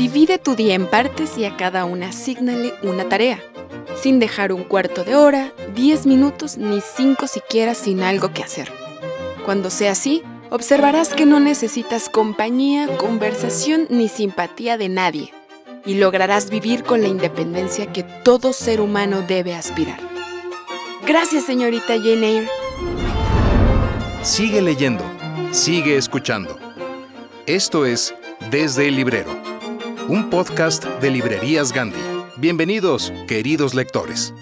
Divide tu día en partes y a cada una asígnale una tarea, sin dejar un cuarto de hora, diez minutos ni cinco siquiera sin algo que hacer. Cuando sea así, observarás que no necesitas compañía, conversación ni simpatía de nadie y lograrás vivir con la independencia que todo ser humano debe aspirar. Gracias, señorita Jane Eyre. Sigue leyendo, sigue escuchando. Esto es Desde el Librero, un podcast de Librerías Gandhi. Bienvenidos, queridos lectores.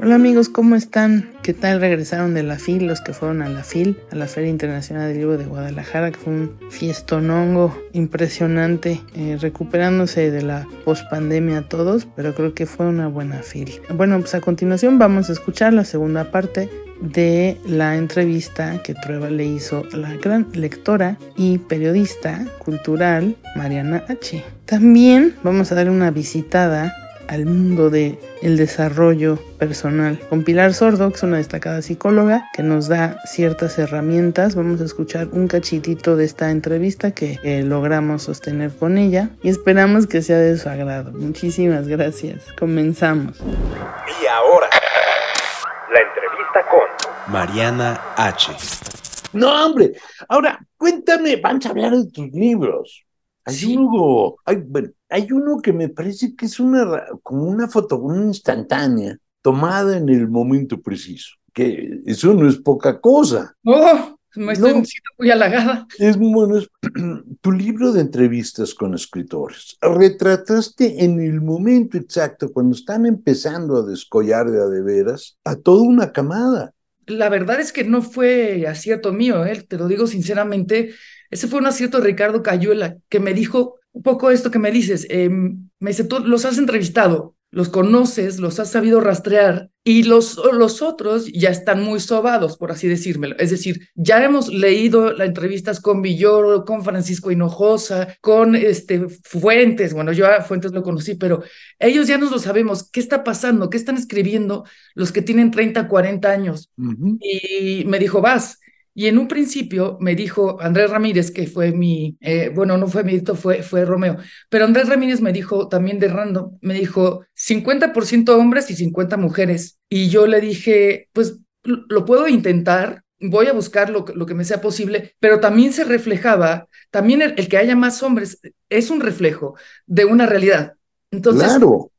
Hola amigos, ¿cómo están? ¿Qué tal regresaron de la FIL? Los que fueron a la FIL, a la Feria Internacional del Libro de Guadalajara, fue un fiestonongo impresionante, eh, recuperándose de la pospandemia todos, pero creo que fue una buena FIL. Bueno, pues a continuación vamos a escuchar la segunda parte de la entrevista que Trueba le hizo a la gran lectora y periodista cultural Mariana H. También vamos a dar una visitada al mundo de el desarrollo personal con Pilar Sordo, que es una destacada psicóloga que nos da ciertas herramientas. Vamos a escuchar un cachitito de esta entrevista que eh, logramos sostener con ella y esperamos que sea de su agrado. Muchísimas gracias. Comenzamos. Y ahora, la entrevista con Mariana H. No, hombre. Ahora, cuéntame, vamos a hablar de tus libros. Hay uno, hay, bueno, hay uno que me parece que es una como una foto, una instantánea, tomada en el momento preciso. Que eso no es poca cosa. Oh, me estoy no, siento muy halagada. Es bueno, es, tu libro de entrevistas con escritores. Retrataste en el momento exacto, cuando están empezando a descollar de a de veras, a toda una camada. La verdad es que no fue acierto mío, ¿eh? te lo digo sinceramente. Ese fue un acierto de Ricardo Cayuela, que me dijo un poco esto que me dices. Eh, me dice, tú los has entrevistado, los conoces, los has sabido rastrear y los, los otros ya están muy sobados, por así decírmelo. Es decir, ya hemos leído las entrevistas con Villoro, con Francisco Hinojosa, con este, Fuentes. Bueno, yo a Fuentes lo conocí, pero ellos ya nos lo sabemos. ¿Qué está pasando? ¿Qué están escribiendo los que tienen 30, 40 años? Uh -huh. Y me dijo, vas. Y en un principio me dijo Andrés Ramírez, que fue mi, eh, bueno, no fue mi edito, fue, fue Romeo, pero Andrés Ramírez me dijo también de random, me dijo 50% hombres y 50 mujeres. Y yo le dije, pues lo puedo intentar, voy a buscar lo, lo que me sea posible, pero también se reflejaba, también el, el que haya más hombres es un reflejo de una realidad. Entonces, claro.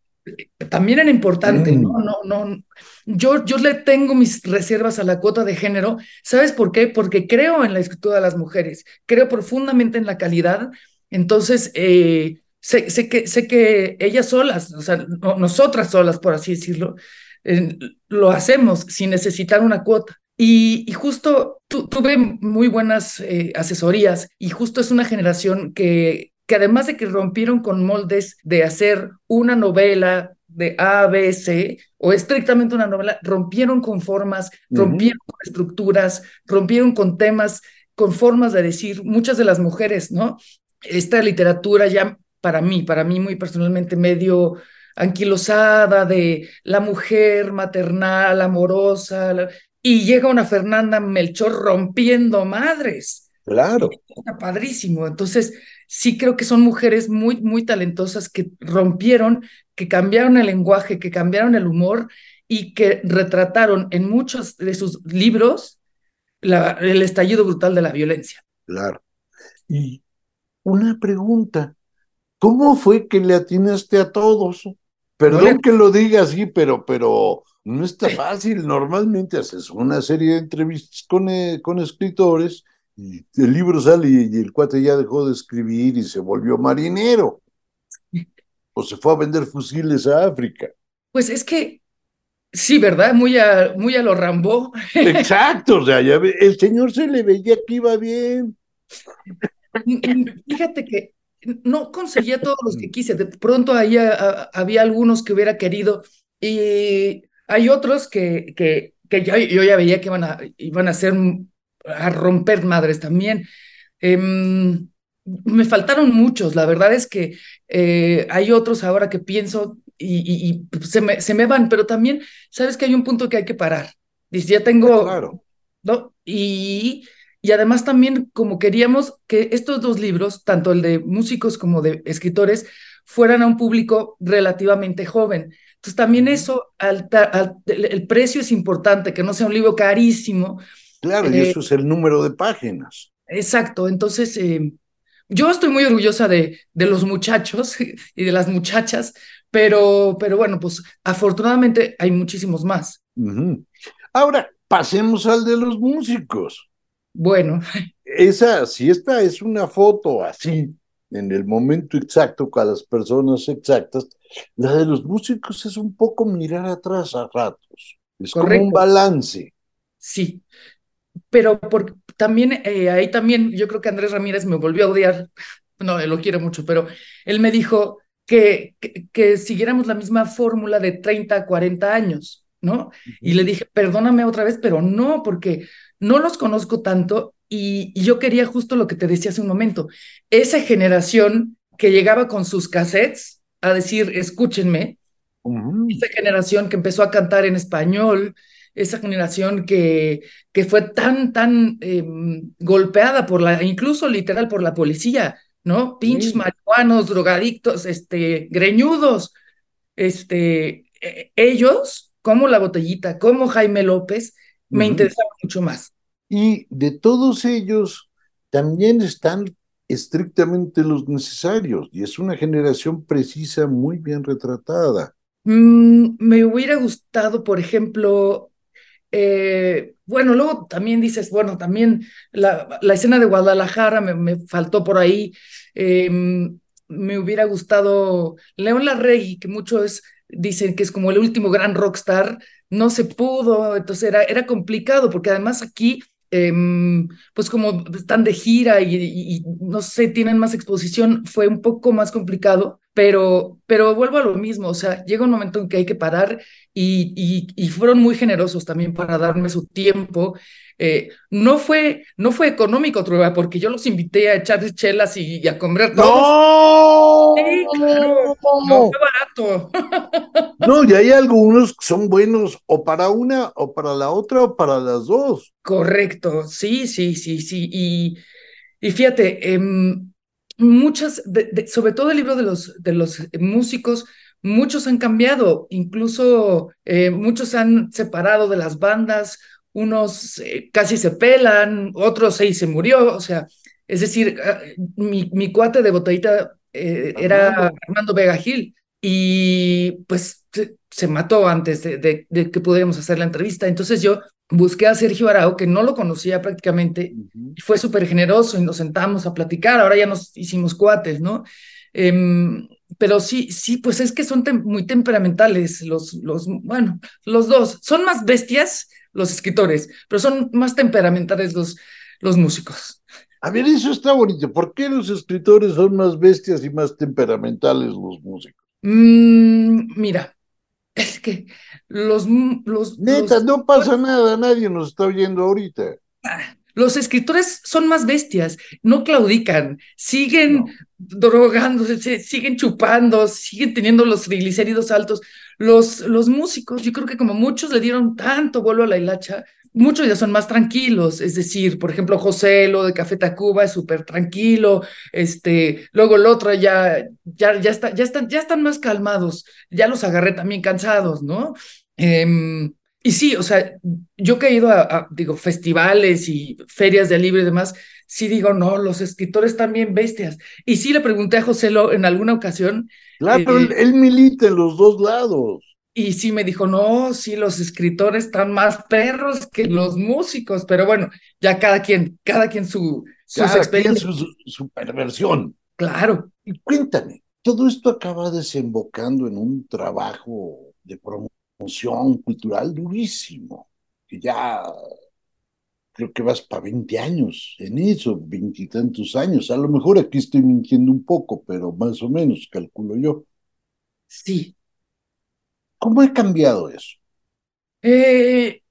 También era importante, mm. ¿no? No, no, yo, yo le tengo mis reservas a la cuota de género. ¿Sabes por qué? Porque creo en la escritura de las mujeres, creo profundamente en la calidad. Entonces, eh, sé, sé, que, sé que ellas solas, o sea, no, nosotras solas, por así decirlo, eh, lo hacemos sin necesitar una cuota. Y, y justo tu, tuve muy buenas eh, asesorías y justo es una generación que, que además de que rompieron con moldes de hacer una novela de A, B, C, o estrictamente una novela, rompieron con formas, rompieron uh -huh. con estructuras, rompieron con temas, con formas de decir, muchas de las mujeres, ¿no? Esta literatura ya para mí, para mí muy personalmente medio anquilosada de la mujer maternal, amorosa, la, y llega una Fernanda Melchor rompiendo madres. Claro. Está padrísimo. Entonces, sí creo que son mujeres muy, muy talentosas que rompieron, que cambiaron el lenguaje, que cambiaron el humor y que retrataron en muchos de sus libros la, el estallido brutal de la violencia. Claro. Y una pregunta, ¿cómo fue que le atinaste a todos? Perdón que lo diga así, pero, pero no está fácil. Normalmente haces una serie de entrevistas con, eh, con escritores y el libro sale y, el cuate ya dejó de escribir y se volvió marinero. O se fue a vender fusiles a África. Pues es que Sí, ¿verdad? Muy a, muy a lo Rambó. Exacto, o sea, ya el señor se le veía que iba bien. Fíjate que no conseguía todos los que quise. De pronto ahí había algunos que hubiera querido y hay otros que, que, que yo, yo, ya veía que iban a, iban a hacer a romper madres también. Em, me faltaron muchos, la verdad es que eh, hay otros ahora que pienso y, se, me, se, me, van, pero también sabes que hay un punto que hay que parar. Dice, ya tengo, claro. ¿no? Y, y además también como queríamos que estos dos libros, tanto el de músicos como de escritores, fueran a un público relativamente joven. Entonces también eso, el, precio es importante, que no sea un libro carísimo. Claro, y eh, eso es el número de páginas. Exacto, entonces eh, yo estoy muy orgullosa de, de los muchachos y de las muchachas, pero, pero bueno, pues afortunadamente hay muchísimos más. Ahora, pasemos al de los músicos. Bueno. Esa, si esta es una foto así, en el momento exacto, con las personas exactas, la de los músicos es un poco mirar atrás a ratos. Es como un balance. Sí, pero por, también eh, ahí también yo creo que Andrés Ramírez me volvió a odiar. No, lo quiere mucho, pero él me dijo, que, que, siguiéramos la misma fórmula de 30 a 40 años, ¿no? Y le dije, perdóname otra vez, pero no, porque no los conozco tanto y, yo quería justo lo que te decía hace un momento, esa generación que llegaba con sus cassettes a decir, escúchenme, esa generación que empezó a cantar en español, esa generación que, que fue tan, tan em, golpeada por la, incluso literal por la policía, ¿no? Pinches marihuanos, drogadictos, este, greñudos, este, e, ellos, como la botellita, como Jaime López, me interesaban mucho más. Y de todos ellos también están estrictamente los necesarios, y es una generación precisa muy bien retratada. Mm, me hubiera gustado, por ejemplo, eh, bueno, luego también dices, bueno, también la, escena de Guadalajara me, faltó por ahí. Em, me hubiera gustado León Larregui, que muchos dicen que es como el último gran rockstar, no se pudo, entonces era complicado, porque además aquí, em, pues como están de gira y, no sé, tienen más exposición, fue un poco más complicado, pero, pero vuelvo a lo mismo, o sea, llega un momento en que hay que parar y, y, fueron muy generosos también para darme su tiempo. Eh, no, fue, no fue económico, Trueba, porque yo los invité a echar chelas y, a comer. ¡No! Sí, claro, no barato. no, y hay algunos que son buenos o para una, o para la otra, o para las dos. Correcto, sí, sí, sí, sí. Y, y fíjate, eh, muchas, sobre todo el libro de los, de los músicos, muchos han cambiado, incluso eh, muchos han separado de las bandas, unos eh, casi se pelan, otros se, se murió, o sea, es decir, ah, mi, mi cuate de botellita eh, era Armando Vega Gil y pues se, mató antes de, de, que pudiéramos hacer la entrevista, entonces yo busqué a Sergio Arao, que no lo conocía prácticamente, y fue súper generoso y nos sentamos a platicar, ahora ya nos hicimos cuates, ¿no? Em, pero sí, sí, pues es que son muy temperamentales los, los, bueno, los dos, son más bestias los escritores, pero son más temperamentales los, los músicos. A ver, eso está bonito. ¿Por qué los escritores son más bestias y más temperamentales los músicos? Mm, mira, es que los... los Neta, no pasa nada, nadie nos está oyendo ahorita. Ah, los escritores son más bestias, no claudican, siguen drogándose, siguen chupando, siguen teniendo los triglicéridos altos. Los, los músicos, yo creo que como muchos le dieron tanto vuelo a la hilacha, muchos ya son más tranquilos, es decir, por ejemplo, José, lo de Café Tacuba es súper tranquilo, este, luego el otro ya, ya, ya, está, ya, están, ya están más calmados, ya los agarré también cansados, ¿no? Em, y sí, o sea, yo que he ido a, digo, festivales y ferias de libro y demás, sí digo, no, los escritores también bestias. Y sí le pregunté a José Lo en alguna ocasión. Claro, él, él, milita en los dos lados. Y sí me dijo, no, sí, los escritores están más perros que los músicos, pero bueno, ya cada quien, cada quien su, cada quien su, su perversión. Claro. Y cuéntame, todo esto acaba desembocando en un trabajo de promoción cultural durísimo, que ya creo que vas para 20 años en eso, veintitantos años. A lo mejor aquí estoy mintiendo un poco, pero más o menos, calculo yo. Sí, ¿Cómo ha cambiado eso? Eh,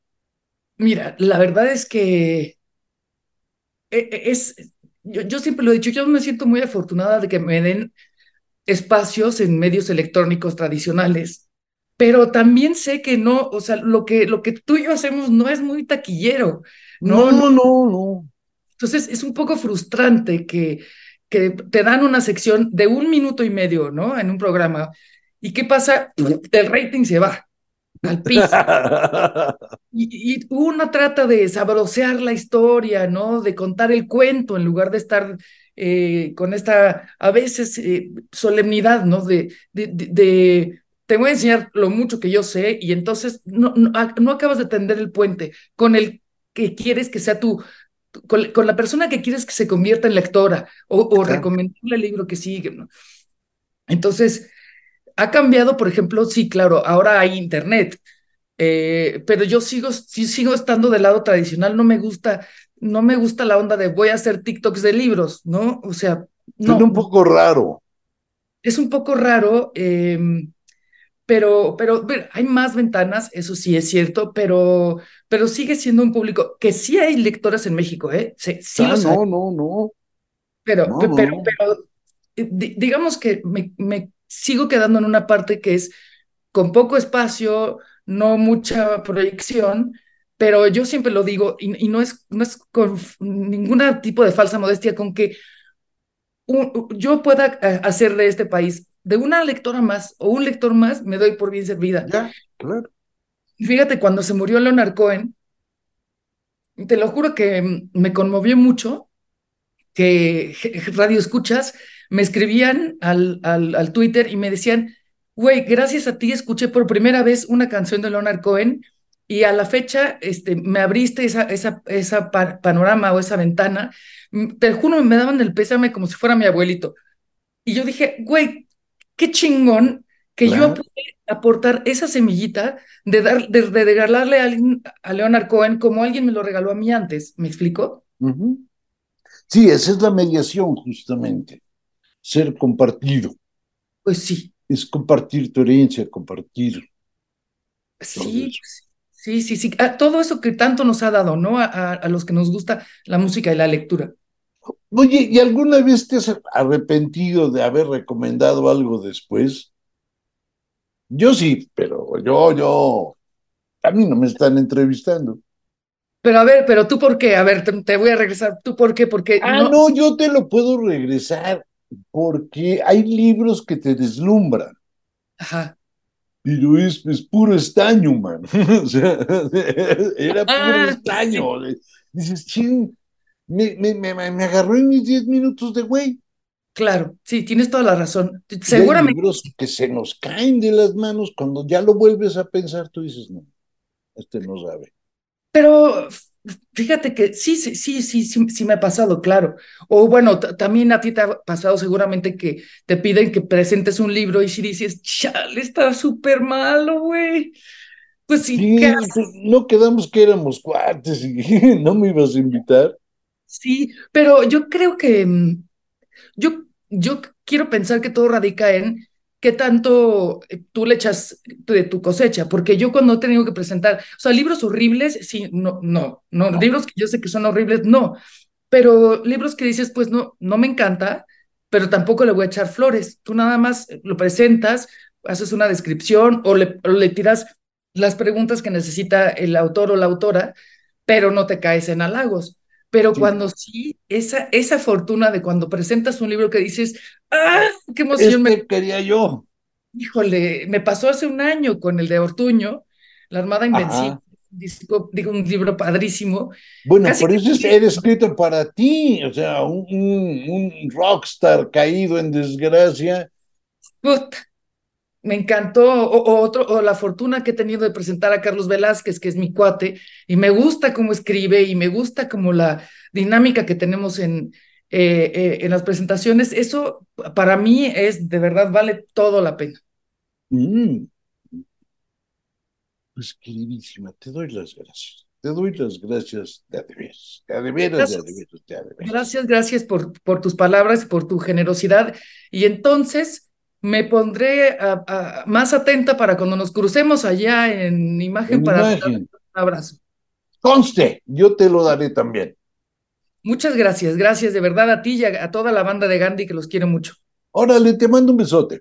mira, la verdad es que e, e, es, yo, yo, siempre lo he dicho, yo me siento muy afortunada de que me den espacios en medios electrónicos tradicionales, pero también sé que no, o sea, lo que, lo que tú y yo hacemos no es muy taquillero. No, no, no, no. Entonces es un poco frustrante que, que te dan una sección de un minuto y medio, ¿no? En un programa ¿Y qué pasa? El rating se va al piso. y, uno trata de sabrosear la historia, ¿no? De contar el cuento en lugar de estar eh, con esta, a veces, eh, solemnidad, ¿no? De, de, de, te voy a enseñar lo mucho que yo sé y entonces no, no, no acabas de tender el puente con el que quieres que sea tu, con, con, la persona que quieres que se convierta en lectora o, o recomendarle el libro que sigue, ¿no? Entonces, ha cambiado, por ejemplo, sí, claro, ahora hay internet, eh, pero yo sigo, sí, sigo estando del lado tradicional, no me gusta, no me gusta la onda de voy a hacer TikToks de libros, ¿no? O sea, no. Es un poco raro. Es un poco raro, eh, pero, pero hay más ventanas, eso sí es cierto, pero, pero sigue siendo un público que sí hay lectoras en México, ¿eh? Sí, sí ah, no, no, no. Pero, no, pero, no. pero, digamos que me, me sigo quedando en una parte que es con poco espacio, no mucha proyección, pero yo siempre lo digo, y, y no, es, no es con ningún tipo de falsa modestia, con que un, yo pueda eh, hacer de este país, de una lectora más o un lector más, me doy por bien servida. Ya, claro. Fíjate, cuando se murió Leonard Cohen, te lo juro que me conmovió mucho que radio escuchas me escribían al, al, al Twitter y me decían, güey, gracias a ti escuché por primera vez una canción de Leonard Cohen y a la fecha este, me abriste esa, esa, esa panorama o esa ventana. Te juro, me daban el pésame como si fuera mi abuelito. Y yo dije, güey, qué chingón que claro. yo pude aportar esa semillita de, dar, de, de regalarle a, alguien, a Leonard Cohen como alguien me lo regaló a mí antes. ¿Me explico? Uh -huh. Sí, esa es la mediación justamente ser compartido. Pues sí. Es compartir tu herencia, compartir. Sí, sí, sí, sí. A todo eso que tanto nos ha dado, ¿no? A, a, a, los que nos gusta la música y la lectura. Oye, ¿y alguna vez te has arrepentido de haber recomendado algo después? Yo sí, pero yo, yo, a mí no me están entrevistando. Pero a ver, pero tú por qué? A ver, te, te voy a regresar. ¿Tú por qué? Porque ah, no... no, yo te lo puedo regresar porque hay libros que te deslumbran. Ajá. Pero es, es puro estaño, man. o sea, era puro estaño. Dices, ching, me, me, me, me agarró en mis 10 minutos de güey. Claro, sí, tienes toda la razón. Seguramente. Hay libros que se nos caen de las manos cuando ya lo vuelves a pensar, tú dices, no, este no sabe. Pero Fíjate que sí, sí, sí, sí, sí, sí me ha pasado, claro. O bueno, también a ti te ha pasado seguramente que te piden que presentes un libro y si dices, chale, está súper malo, güey. Pues sí, sí pues, no quedamos que éramos cuates y no me ibas a invitar. Sí, pero yo creo que mm, yo, yo quiero pensar que todo radica en qué tanto eh, tú le echas de tu cosecha, porque yo cuando he tenido que presentar, o sea, libros horribles, sí, no, no, no, no, libros que yo sé que son horribles, no, pero libros que dices, pues no, no me encanta, pero tampoco le voy a echar flores, tú nada más lo presentas, haces una descripción o le, o le tiras las preguntas que necesita el autor o la autora, pero no te caes en halagos. Pero sí. cuando sí, esa, esa fortuna de cuando presentas un libro que dices, ¡ah! ¡Qué emoción! Este me... quería yo. Híjole, me pasó hace un año con el de Ortuño, La Armada Invencible. Disco, digo, un libro padrísimo. Bueno, por eso es, era escrito para ti, o sea, un, un, rockstar caído en desgracia. Me encantó, o, otro, o la fortuna que he tenido de presentar a Carlos Velázquez, que es mi cuate, y me gusta cómo escribe y me gusta como la dinámica que tenemos en, eh, eh, en las presentaciones. Eso para mí es, de verdad, vale todo la pena. Mm. Pues queridísima, te doy las gracias. Te doy las gracias de veras, de veras, de veras, Gracias, gracias por, por tus palabras, por tu generosidad. Y entonces me pondré más atenta para cuando nos crucemos allá en imagen para un abrazo. Conste, yo te lo daré también. Muchas gracias, gracias de verdad a ti y a, a toda la banda de Gandhi que los quiero mucho. Órale, te mando un besote.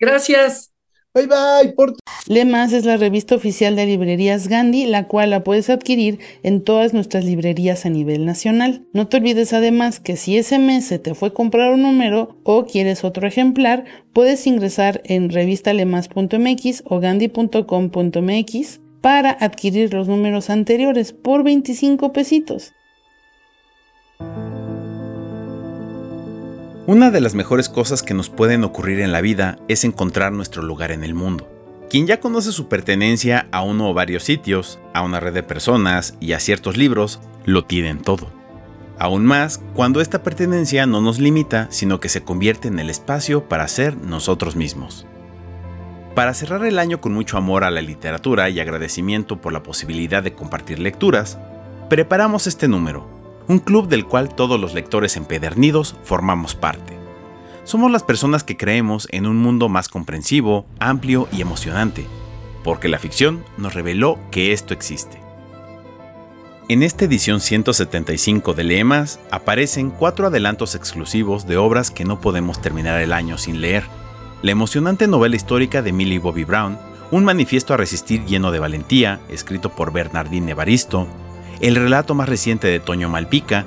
Gracias. Bye bye. Por... Lemas es la revista oficial de librerías Gandhi, la cual la puedes adquirir en todas nuestras librerías a nivel nacional. No te olvides además que si ese mes se te fue comprar un número o quieres otro ejemplar, puedes ingresar en revistalemas.mx o gandhi.com.mx para adquirir los números anteriores por 25 pesitos. Una de las mejores cosas que nos pueden ocurrir en la vida es encontrar nuestro lugar en el mundo. Quien ya conoce su pertenencia a uno o varios sitios, a una red de personas y a ciertos libros, lo tienen todo. Aún más cuando esta pertenencia no nos limita, sino que se convierte en el espacio para ser nosotros mismos. Para cerrar el año con mucho amor a la literatura y agradecimiento por la posibilidad de compartir lecturas, preparamos este número, un club del cual todos los lectores empedernidos formamos parte. Somos las personas que creemos en un mundo más comprensivo, amplio y emocionante, porque la ficción nos reveló que esto existe. En esta edición 175 de Leemas aparecen cuatro adelantos exclusivos de obras que no podemos terminar el año sin leer. La emocionante novela histórica de Millie Bobby Brown, un manifiesto a resistir lleno de valentía, escrito por Bernardine Evaristo, el relato más reciente de Toño Malpica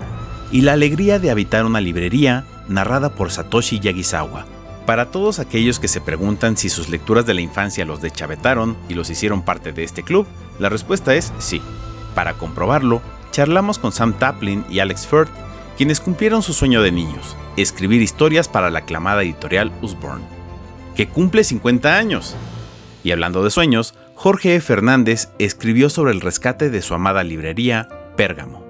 y La alegría de habitar una librería narrada por Satoshi Yagisawa. Para todos aquellos que se preguntan si sus lecturas de la infancia los deschavetaron y los hicieron parte de este club, la respuesta es sí. Para comprobarlo, charlamos con Sam Taplin y Alex Firth, quienes cumplieron su sueño de niños, escribir historias para la aclamada editorial Usborne, que cumple 50 años. Y hablando de sueños, Jorge E. Fernández escribió sobre el rescate de su amada librería, Pérgamo.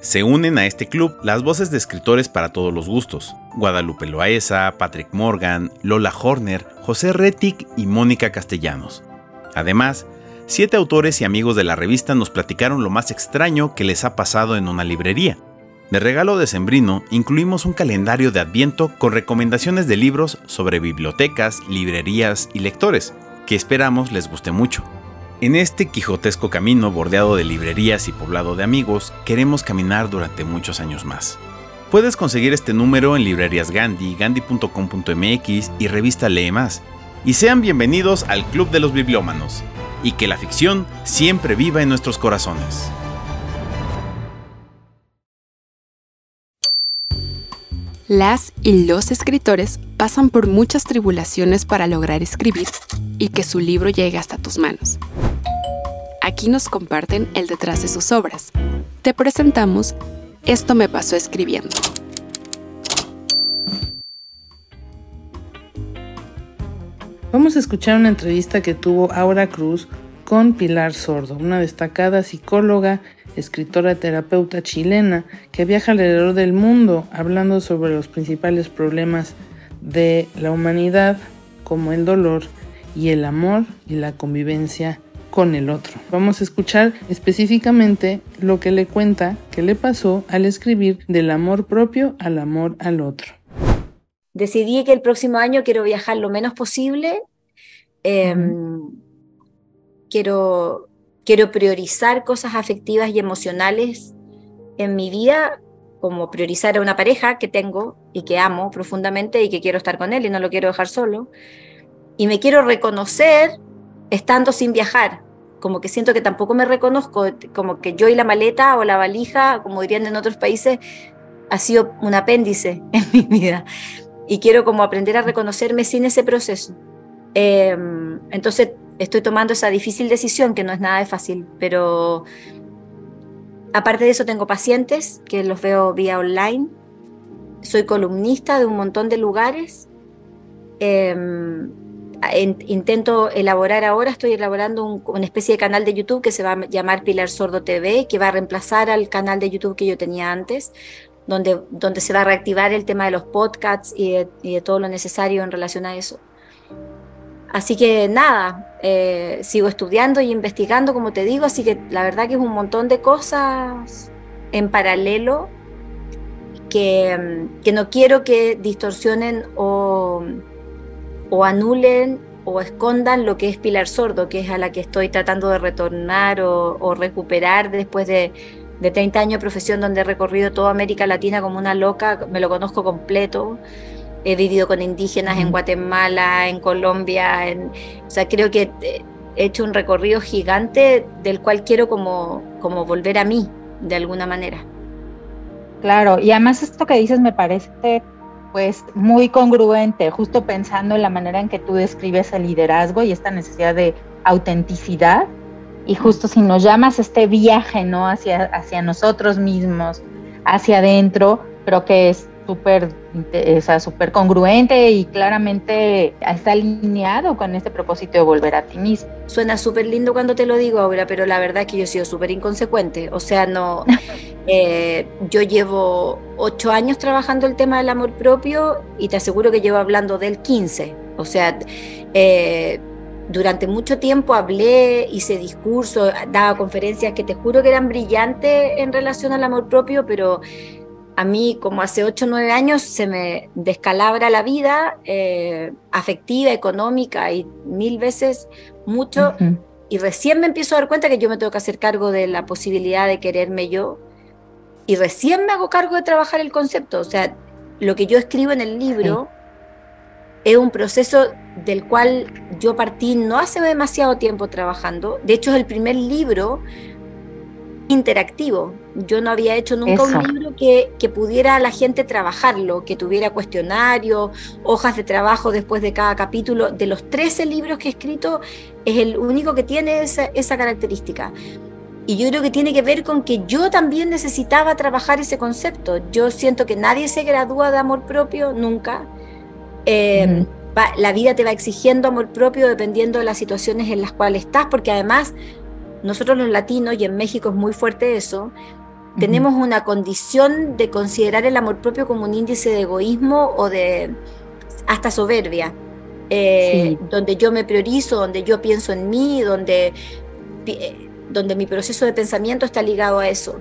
Se unen a este club las voces de escritores para todos los gustos, Guadalupe Loaesa, Patrick Morgan, Lola Horner, José Retic y Mónica Castellanos. Además, siete autores y amigos de la revista nos platicaron lo más extraño que les ha pasado en una librería. De regalo de Sembrino incluimos un calendario de Adviento con recomendaciones de libros sobre bibliotecas, librerías y lectores, que esperamos les guste mucho. En este quijotesco camino bordeado de librerías y poblado de amigos, queremos caminar durante muchos años más. Puedes conseguir este número en librerías Gandhi, gandhi.com.mx y revista Lee Más. Y sean bienvenidos al Club de los Bibliómanos. Y que la ficción siempre viva en nuestros corazones. Las y los escritores pasan por muchas tribulaciones para lograr escribir y que su libro llegue hasta tus manos. Aquí nos comparten el detrás de sus obras. Te presentamos Esto me pasó escribiendo. Vamos a escuchar una entrevista que tuvo Aura Cruz con Pilar Sordo, una destacada psicóloga escritora terapeuta chilena que viaja alrededor del mundo hablando sobre los principales problemas de la humanidad como el dolor y el amor y la convivencia con el otro. Vamos a escuchar específicamente lo que le cuenta que le pasó al escribir del amor propio al amor al otro. Decidí que el próximo año quiero viajar lo menos posible. Em, quiero quiero priorizar cosas afectivas y emocionales en mi vida, como priorizar a una pareja que tengo y que amo profundamente y que quiero estar con él y no lo quiero dejar solo. Y me quiero reconocer estando sin viajar, como que siento que tampoco me reconozco, como que yo y la maleta o la valija, como dirían en otros países, ha sido un apéndice en mi vida. Y quiero como aprender a reconocerme sin ese proceso. Em, entonces estoy tomando esa difícil decisión que no es nada de fácil, pero aparte de eso tengo pacientes que los veo vía online, soy columnista de un montón de lugares. Em, intento elaborar ahora, estoy elaborando una especie de canal de YouTube que se va a llamar Pilar Sordo TV, que va a reemplazar al canal de YouTube que yo tenía antes, donde, donde se va a reactivar el tema de los podcasts y de, todo lo necesario en relación a eso. Así que nada, eh, sigo estudiando y investigando, como te digo, así que la verdad que es un montón de cosas en paralelo que, que no quiero que distorsionen o o anulen o escondan lo que es Pilar Sordo, que es a la que estoy tratando de retornar o, recuperar después de, de, 30 años de profesión donde he recorrido toda América Latina como una loca, me lo conozco completo. He vivido con indígenas en Guatemala, en Colombia, en, o sea, creo que he hecho un recorrido gigante del cual quiero como, como volver a mí, de alguna manera. Claro, y además esto que dices me parece pues muy congruente, justo pensando en la manera en que tú describes el liderazgo y esta necesidad de autenticidad. Y justo si nos llamas este viaje, ¿no? Hacia, hacia nosotros mismos, hacia adentro, creo que es súper o congruente y claramente está alineado con este propósito de volver a ti mismo. Suena súper lindo cuando te lo digo ahora, pero la verdad es que yo he sido súper inconsecuente. O sea, no, eh, yo llevo ocho años trabajando el tema del amor propio y te aseguro que llevo hablando del 15. O sea, eh, durante mucho tiempo hablé, hice discursos, daba conferencias que te juro que eran brillantes en relación al amor propio, pero a mí como hace 8 o 9 años se me descalabra la vida eh, afectiva, económica y mil veces mucho. Y recién me empiezo a dar cuenta que yo me tengo que hacer cargo de la posibilidad de quererme yo. Y recién me hago cargo de trabajar el concepto. O sea, lo que yo escribo en el libro es un proceso del cual yo partí no hace demasiado tiempo trabajando. De hecho, es el primer libro interactivo. Yo no había hecho nunca un libro que, que, pudiera la gente trabajarlo, que tuviera cuestionario, hojas de trabajo después de cada capítulo. De los 13 libros que he escrito, es el único que tiene esa, esa característica. Y yo creo que tiene que ver con que yo también necesitaba trabajar ese concepto. Yo siento que nadie se gradúa de amor propio nunca. Eh, la vida te va exigiendo amor propio dependiendo de las situaciones en las cuales estás, porque además nosotros los latinos, y en México es muy fuerte eso, tenemos una condición de considerar el amor propio como un índice de egoísmo o de hasta soberbia, eh, donde yo me priorizo, donde yo pienso en mí, donde, eh, donde mi proceso de pensamiento está ligado a eso.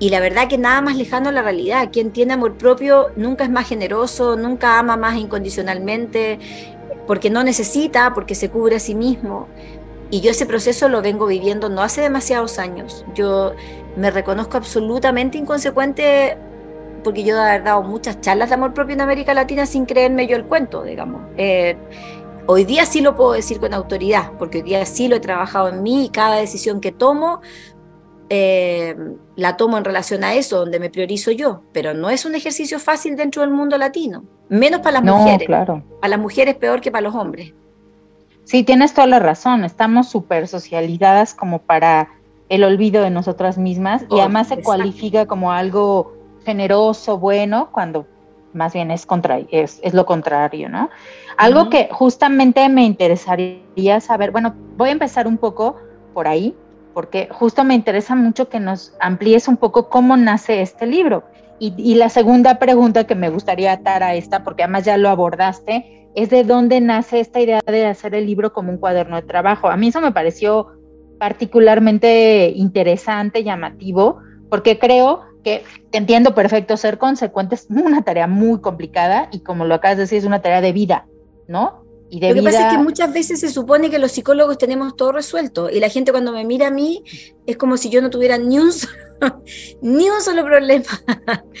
Y la verdad que nada más lejano a la realidad. Quien tiene amor propio nunca es más generoso, nunca ama más incondicionalmente, porque no necesita, porque se cubre a sí mismo. Y yo ese proceso lo vengo viviendo no hace demasiados años. Yo me reconozco absolutamente inconsecuente porque yo he dado muchas charlas de amor propio en América Latina sin creerme yo el cuento, digamos. Eh, hoy día sí lo puedo decir con autoridad, porque hoy día sí lo he trabajado en mí y cada decisión que tomo eh, la tomo en relación a eso, donde me priorizo yo, pero no es un ejercicio fácil dentro del mundo latino, menos para las mujeres. Claro. Para las mujeres peor que para los hombres. Sí, tienes toda la razón. Estamos súper socializadas como para el olvido de nosotras mismas y además se cualifica como algo generoso, bueno, cuando más bien es, contra, es, lo contrario, ¿no? Algo que justamente me interesaría saber, bueno, voy a empezar un poco por ahí, porque justo me interesa mucho que nos amplíes un poco cómo nace este libro. Y, la segunda pregunta que me gustaría atar a esta, porque además ya lo abordaste, es de dónde nace esta idea de hacer el libro como un cuaderno de trabajo. A mí eso me pareció particularmente interesante, llamativo, porque creo que entiendo perfecto, ser consecuente es una tarea muy complicada y como lo acabas de decir, es una tarea de vida, ¿no? Y de lo que pasa es que muchas veces se supone que los psicólogos tenemos todo resuelto y la gente cuando me mira a mí es como si yo no tuviera ni un solo, ni un solo problema.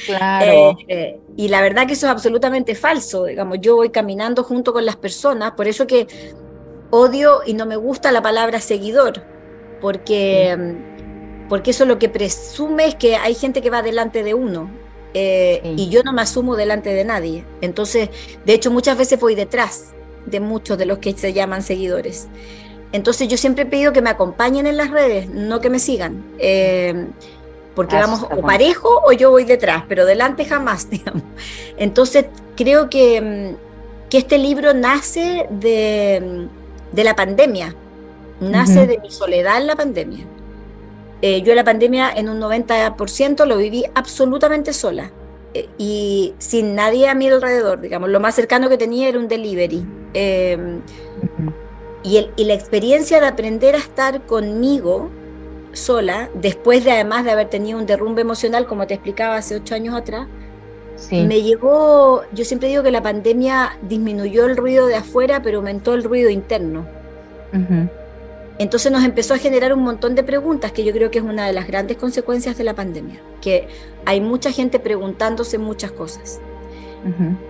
Claro. Eh, y la verdad que eso es absolutamente falso. Digamos, yo voy caminando junto con las personas, por eso que odio y no me gusta la palabra seguidor, porque, porque eso lo que presume es que hay gente que va delante de uno. Eh, y yo no me asumo delante de nadie. Entonces, de hecho, muchas veces voy detrás de muchos de los que se llaman seguidores. Entonces yo siempre he pedido que me acompañen en las redes, no que me sigan. Eh, porque Ah, vamos o parejo o yo voy detrás, pero delante jamás, digamos. Entonces creo que, mm, que este libro nace de, mm, de la pandemia, nace de mi soledad en la pandemia. Eh, yo la pandemia en un 90% lo viví absolutamente sola y sin nadie a mi alrededor, digamos. Lo más cercano que tenía era un delivery. Eh, y, el- y la experiencia de aprender a estar conmigo sola, después de además de haber tenido un derrumbe emocional, como te explicaba hace ocho años atrás, Sí. me llevó, yo siempre digo que la pandemia disminuyó el ruido de afuera, pero aumentó el ruido interno. Ujú. Entonces nos empezó a generar un montón de preguntas, que yo creo que es una de las grandes consecuencias de la pandemia, que hay mucha gente preguntándose muchas cosas.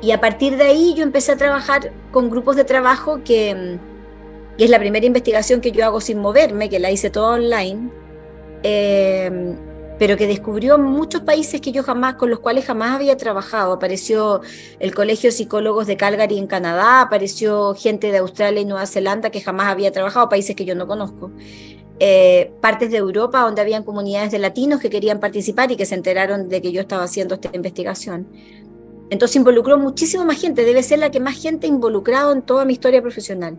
Y a partir de ahí yo empecé a trabajar con grupos de trabajo que, que es la primera investigación que yo hago sin moverme, que la hice toda online, eh, pero que descubrió muchos países que yo jamás, con los cuales jamás había trabajado. Apareció el Colegio de Psicólogos de Calgary en Canadá, apareció gente de Australia y Nueva Zelanda que jamás había trabajado, países que yo no conozco. Eh, partes de Europa donde habían comunidades de latinos que querían participar y que se enteraron de que yo estaba haciendo esta investigación. Entonces involucró muchísimo más gente, debe ser la que más gente ha involucrado en toda mi historia profesional.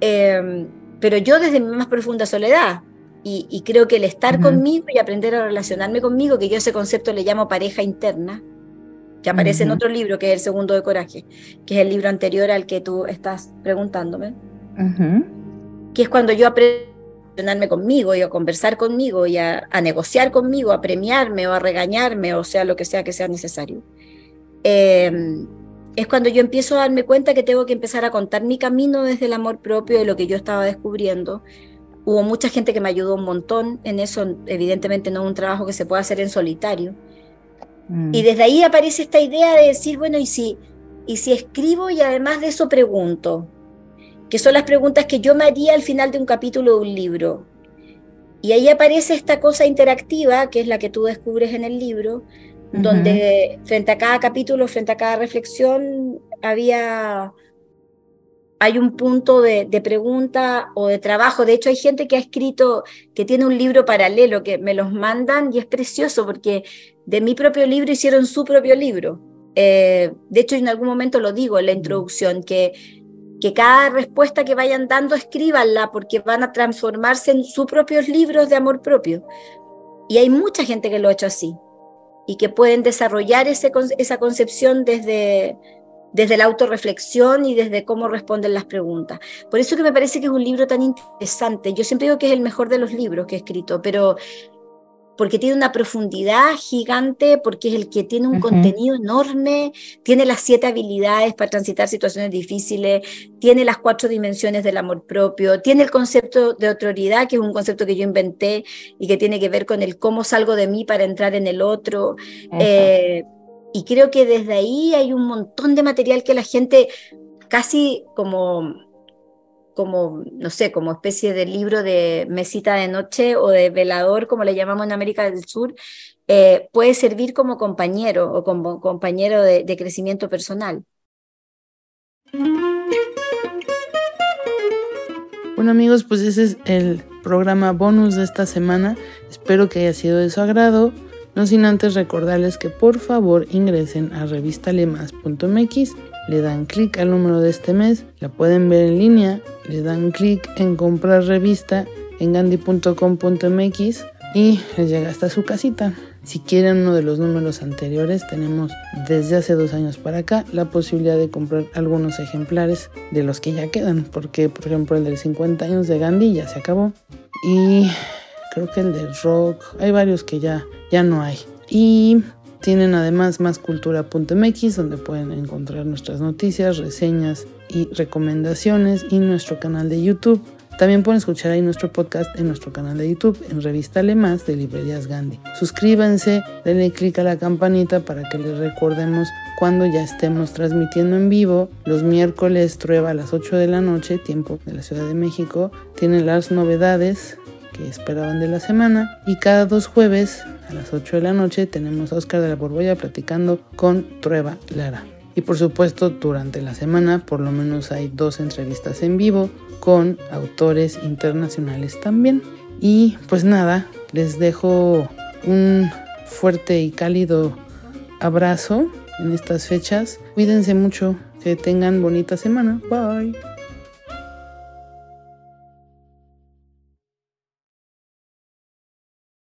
Eh, pero yo desde mi más profunda soledad, y, y creo que el estar conmigo y aprender a relacionarme conmigo, que yo ese concepto le llamo pareja interna, que aparece en otro libro, que es El Segundo de Coraje, que es el libro anterior al que tú estás preguntándome, que es cuando yo aprendo a relacionarme conmigo y a conversar conmigo y a, a negociar conmigo, a premiarme o a regañarme, o sea, lo que sea que sea necesario. Eh, es cuando yo empiezo a darme cuenta que tengo que empezar a contar mi camino desde el amor propio de lo que yo estaba descubriendo. Hubo mucha gente que me ayudó un montón en eso, evidentemente no es un trabajo que se pueda hacer en solitario. Mm. Y desde ahí aparece esta idea de decir, bueno, ¿y si, y si escribo y además de eso pregunto? Que son las preguntas que yo me haría al final de un capítulo de un libro. Y ahí aparece esta cosa interactiva, que es la que tú descubres en el libro, donde frente a cada capítulo, frente a cada reflexión, había hay un punto de, pregunta o de trabajo. De hecho, hay gente que ha escrito, que tiene un libro paralelo, que me los mandan y es precioso porque de mi propio libro hicieron su propio libro. Eh, de hecho, en algún momento lo digo en la introducción, que, que cada respuesta que vayan dando, escríbanla porque van a transformarse en sus propios libros de amor propio. Y hay mucha gente que lo ha hecho así y que pueden desarrollar ese, esa concepción desde, desde la autorreflexión y desde cómo responden las preguntas. Por eso que me parece que es un libro tan interesante. Yo siempre digo que es el mejor de los libros que he escrito, pero porque tiene una profundidad gigante, porque es el que tiene un contenido enorme, tiene las siete habilidades para transitar situaciones difíciles, tiene las cuatro dimensiones del amor propio, tiene el concepto de autoridad, que es un concepto que yo inventé y que tiene que ver con el cómo salgo de mí para entrar en el otro. Eh, y creo que desde ahí hay un montón de material que la gente casi como como, no sé, como especie de libro de mesita de noche o de velador, como le llamamos en América del Sur, eh, puede servir como compañero o como compañero de, de crecimiento personal. Bueno amigos, pues ese es el programa bonus de esta semana. Espero que haya sido de su agrado. No sin antes recordarles que por favor ingresen a revistalemas.mx, le dan clic al número de este mes, la pueden ver en línea, le dan clic en comprar revista en gandhi.com.mx y les llega hasta su casita. Si quieren uno de los números anteriores, tenemos desde hace dos años para acá la posibilidad de comprar algunos ejemplares de los que ya quedan, porque por ejemplo el del 50 años de Gandhi ya se acabó y creo que el del rock, hay varios que ya, ya no hay. Y tienen además máscultura.mx donde pueden encontrar nuestras noticias, reseñas y recomendaciones y nuestro canal de YouTube. También pueden escuchar ahí nuestro podcast en nuestro canal de YouTube, en Revista Más de Librerías Gandhi. Suscríbanse, denle clic a la campanita para que les recordemos cuando ya estemos transmitiendo en vivo. Los miércoles Trueba a las 8 de la noche, tiempo de la Ciudad de México, tienen las novedades que esperaban de la semana. Y cada dos jueves a las 8 de la noche tenemos a Oscar de la Borbolla platicando con Trueba Lara. Y por supuesto, durante la semana por lo menos hay dos entrevistas en vivo con autores internacionales también. Y pues nada, les dejo un fuerte y cálido abrazo en estas fechas. Cuídense mucho, que tengan bonita semana. Bye.